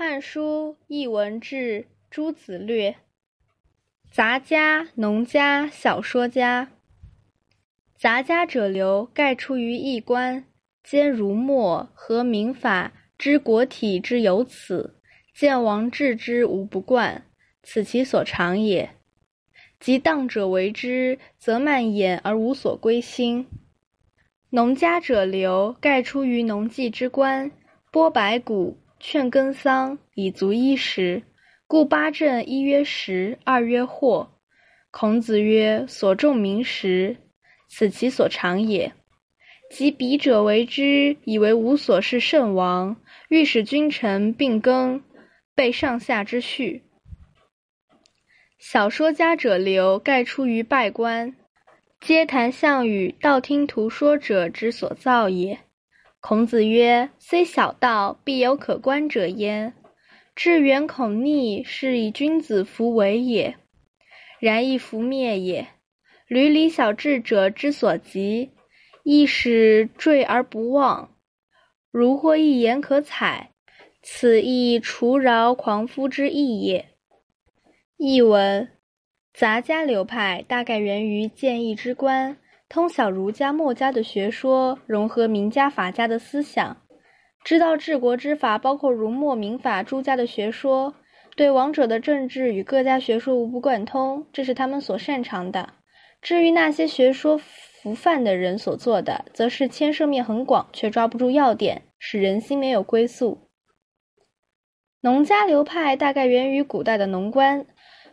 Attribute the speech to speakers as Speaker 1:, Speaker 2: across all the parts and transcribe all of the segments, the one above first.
Speaker 1: 汉书·艺文志·诸子略。杂家、农家、小说家。杂家者流，盖出于异官，兼儒墨和民法，知国体之有此。见王治之无不贯，此其所长也。及当者为之，则蔓延而无所归心。农家者流，盖出于农技之官，播白骨。劝耕桑以足衣食，故八正一曰食，二曰货。孔子曰：“所种民食，此其所长也。”及彼者为之，以为无所事甚亡，欲使君臣并耕，备上下之序。小说家者流，盖出于拜官，皆谈项羽、道听途说者之所造也。孔子曰：“虽小道，必有可观者焉。至远恐逆，是以君子弗为也。然亦弗灭也。闾里小智者之所及，亦使坠而不忘。如获一言可采，此亦除饶狂夫之意也。”译文：杂家流派大概源于建议之官。通晓儒家、墨家的学说，融合名家、法家的思想，知道治国之法包括儒、墨、民法诸家的学说，对王者的政治与各家学说无不贯通，这是他们所擅长的。至于那些学说浮泛的人所做的，则是牵涉面很广，却抓不住要点，使人心没有归宿。农家流派大概源于古代的农官。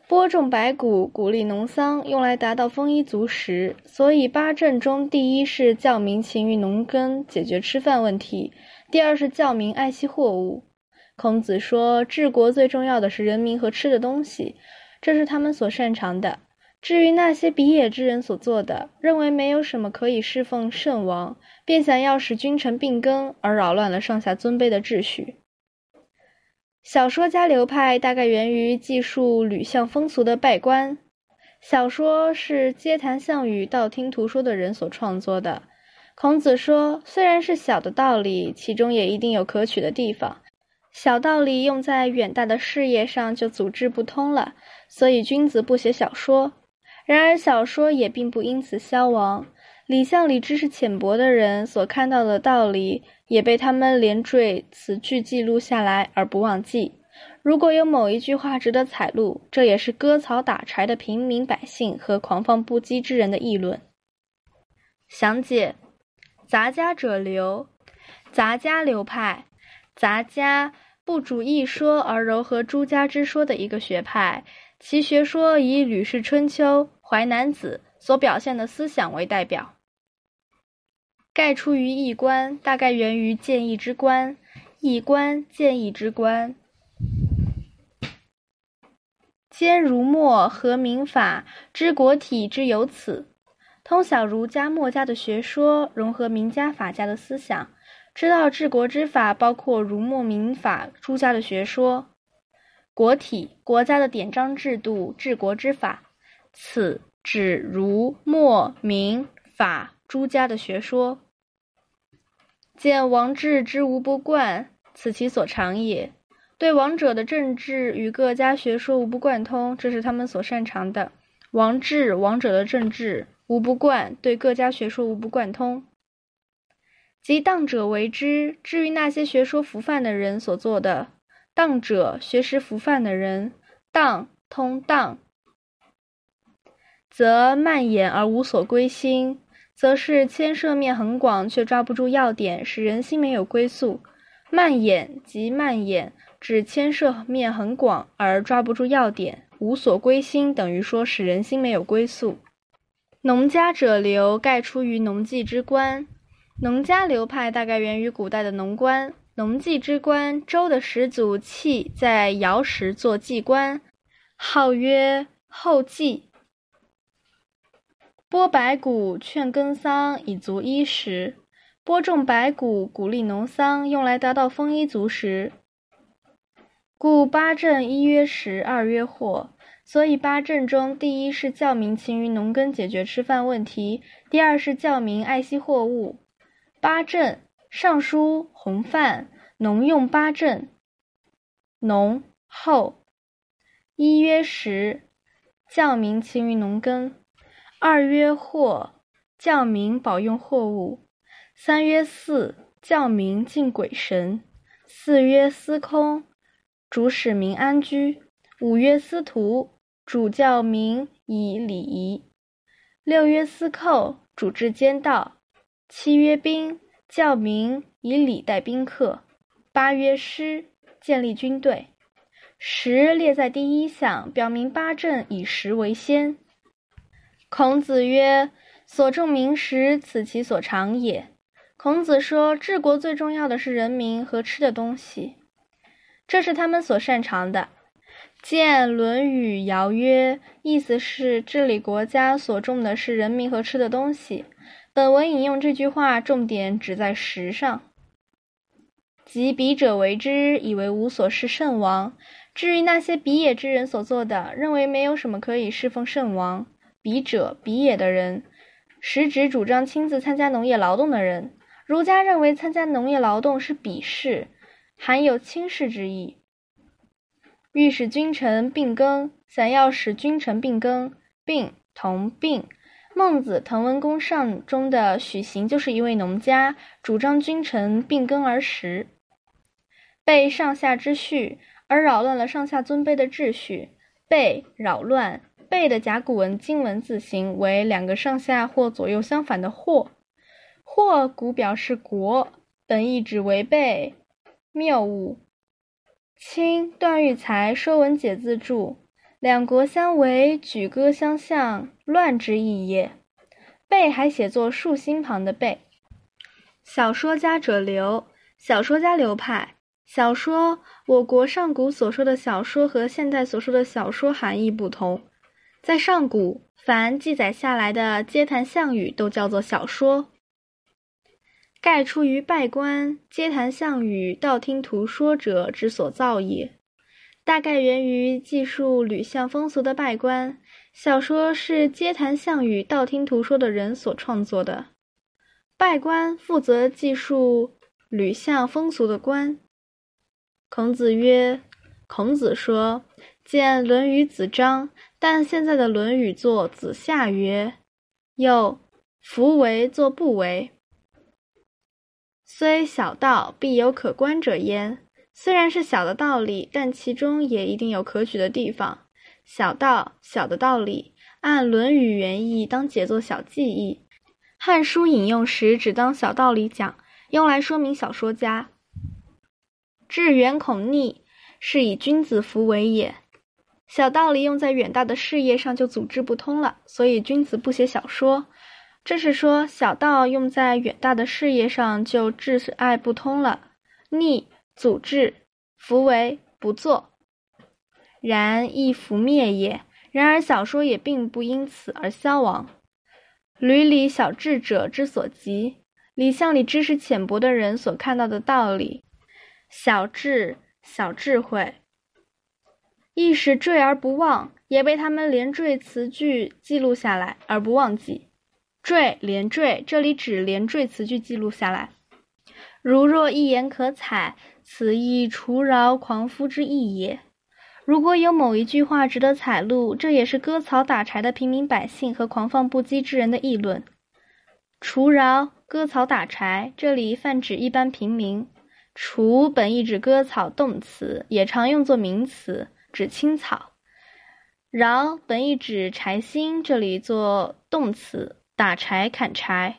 Speaker 1: 播种白谷，鼓励农桑，用来达到丰衣足食。所以八政中，第一是教民勤于农耕，解决吃饭问题；第二是教民爱惜货物。孔子说，治国最重要的是人民和吃的东西，这是他们所擅长的。至于那些比野之人所做的，认为没有什么可以侍奉圣王，便想要使君臣并耕，而扰乱了上下尊卑的秩序。小说家流派大概源于记述吕相风俗的拜官小说，是皆谈项羽、道听途说的人所创作的。孔子说，虽然是小的道理，其中也一定有可取的地方。小道理用在远大的事业上，就组织不通了。所以君子不写小说。然而小说也并不因此消亡。李相里知识浅薄的人所看到的道理。也被他们连缀词句记录下来而不忘记。如果有某一句话值得采录，这也是割草打柴的平民百姓和狂放不羁之人的议论。详解：杂家者流，杂家流派，杂家不主一说而糅合诸家之说的一个学派。其学说以《吕氏春秋》《淮南子》所表现的思想为代表。盖出于易观，大概源于建议之观。易观，建议之观。兼儒墨和民法，知国体之有此。通晓儒家、墨家的学说，融合名家、法家的思想，知道治国之法包括儒、墨、民法诸家的学说。国体，国家的典章制度、治国之法。此指儒、墨、民法诸家的学说。见王治之无不贯，此其所长也。对王者的政治与各家学说无不贯通，这是他们所擅长的。王治王者的政治无不贯，对各家学说无不贯通。即当者为之。至于那些学说服范的人所做的，当者学识服范的人，当通当，则蔓延而无所归心。则是牵涉面很广，却抓不住要点，使人心没有归宿。蔓延即蔓延，指牵涉面很广而抓不住要点，无所归心，等于说使人心没有归宿。农家者流，盖出于农技之官。农家流派大概源于古代的农官。农技之官，周的始祖契在尧时做祭官，号曰后稷。播白谷，劝耕桑，以足衣食。播种白谷，鼓励农桑，用来达到丰衣足食。故八正一曰食，二曰货。所以八正中，第一是教民勤于农耕，解决吃饭问题；第二是教民爱惜货物。八正，尚书洪范农用八正。农后。一曰食，教民勤于农耕；二曰货，教民保用货物；三曰祀，教民敬鬼神；四曰司空，主使民安居；五曰司徒，主教民以礼仪；六曰司寇，主治奸盗；七曰兵，教民以礼待宾客；八曰师，建立军队。十列在第一项，表明八正以十为先。孔子曰：“所重民时，此其所长也。”孔子说，治国最重要的是人民和吃的东西，这是他们所擅长的。见《论语·尧曰》，意思是治理国家所重的是人民和吃的东西。本文引用这句话，重点只在食上。及彼者为之，以为无所事圣王。至于那些比野之人所做的，认为没有什么可以侍奉圣王。比者，比野的人，实指主张亲自参加农业劳动的人。儒家认为参加农业劳动是鄙视，含有轻视之意。欲使君臣并耕，想要使君臣并耕，并同并。孟子《滕文公上》中的许行就是一位农家，主张君臣并耕而食，被上下之序。而扰乱了上下尊卑的秩序，被扰乱。背的甲骨文金文字形为两个上下或左右相反的或，或古表示国，本意指违背谬误。清段玉裁《说文解字注》：两国相为，举戈相向，乱之意也。背还写作竖心旁的背。小说家者流，小说家流派。小说，我国上古所说的小说和现代所说的小说含义不同。在上古，凡记载下来的街谈巷语都叫做小说。盖出于拜官，街谈巷语，道听途说者之所造也。大概源于记述吕巷风俗的拜官。小说是街谈巷语、道听途说的人所创作的。拜官负责记述吕巷风俗的官。孔子曰：“孔子说，见《论语》子张，但现在的《论语》作子夏曰。又夫为作不为，虽小道，必有可观者焉。虽然是小的道理，但其中也一定有可取的地方。小道，小的道理，按《论语》原意，当解作小记忆。《汉书》引用时，只当小道理讲，用来说明小说家。”致远恐逆，是以君子弗为也。小道理用在远大的事业上就组织不通了，所以君子不写小说。这是说小道用在远大的事业上就志爱不通了。逆组织，弗为不做，然亦弗灭也。然而小说也并不因此而消亡。闾里小智者之所及，李巷里知识浅薄的人所看到的道理。小智、小智慧，亦使坠而不忘，也被他们连缀词句记录下来而不忘记。缀连缀，这里指连缀词句记录下来。如若一言可采，此亦除饶狂夫之意也。如果有某一句话值得采录，这也是割草打柴的平民百姓和狂放不羁之人的议论。除饶、割草打柴，这里泛指一般平民。除本意指割草动词，也常用作名词，指青草。饶本意指柴薪，这里做动词，打柴砍柴。